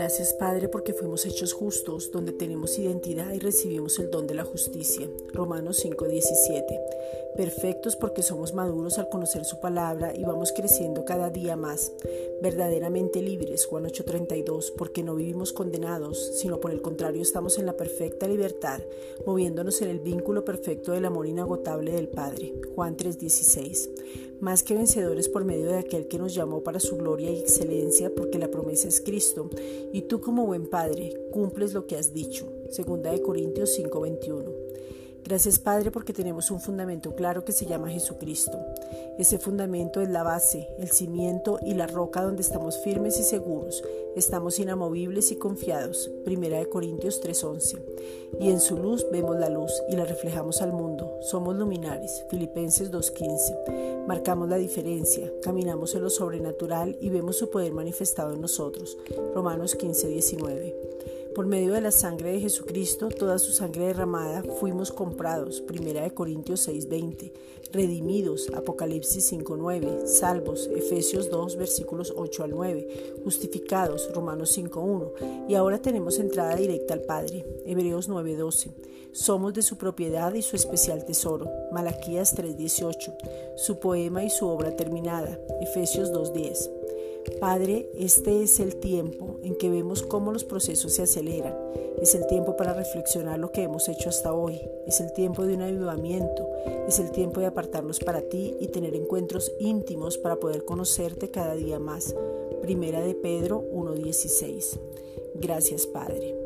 Gracias Padre porque fuimos hechos justos, donde tenemos identidad y recibimos el don de la justicia. Romanos 5:17. Perfectos porque somos maduros al conocer su palabra y vamos creciendo cada día más. Verdaderamente libres, Juan 8:32, porque no vivimos condenados, sino por el contrario estamos en la perfecta libertad, moviéndonos en el vínculo perfecto del amor inagotable del Padre. Juan 3:16 más que vencedores por medio de aquel que nos llamó para su gloria y excelencia, porque la promesa es Cristo, y tú como buen Padre cumples lo que has dicho. Segunda de Corintios 5:21. Gracias Padre porque tenemos un fundamento claro que se llama Jesucristo. Ese fundamento es la base, el cimiento y la roca donde estamos firmes y seguros, estamos inamovibles y confiados. Primera de Corintios 3:11. Y en su luz vemos la luz y la reflejamos al mundo. Somos luminares. Filipenses 2:15. Marcamos la diferencia, caminamos en lo sobrenatural y vemos su poder manifestado en nosotros. Romanos 15:19. Por medio de la sangre de Jesucristo, toda su sangre derramada, fuimos comprados. Primera de Corintios 6:20. Redimidos. Apocalipsis 5:9. Salvos. Efesios 2 versículos 8 al 9. Justificados. Romanos 5:1. Y ahora tenemos entrada directa al Padre. Hebreos 9:12. Somos de su propiedad y su especial tesoro. Malaquías 3:18. Su poema y su obra terminada. Efesios 2:10. Padre, este es el tiempo en que vemos cómo los procesos se aceleran. Es el tiempo para reflexionar lo que hemos hecho hasta hoy. Es el tiempo de un avivamiento. Es el tiempo de apartarnos para ti y tener encuentros íntimos para poder conocerte cada día más. Primera de Pedro 1.16. Gracias, Padre.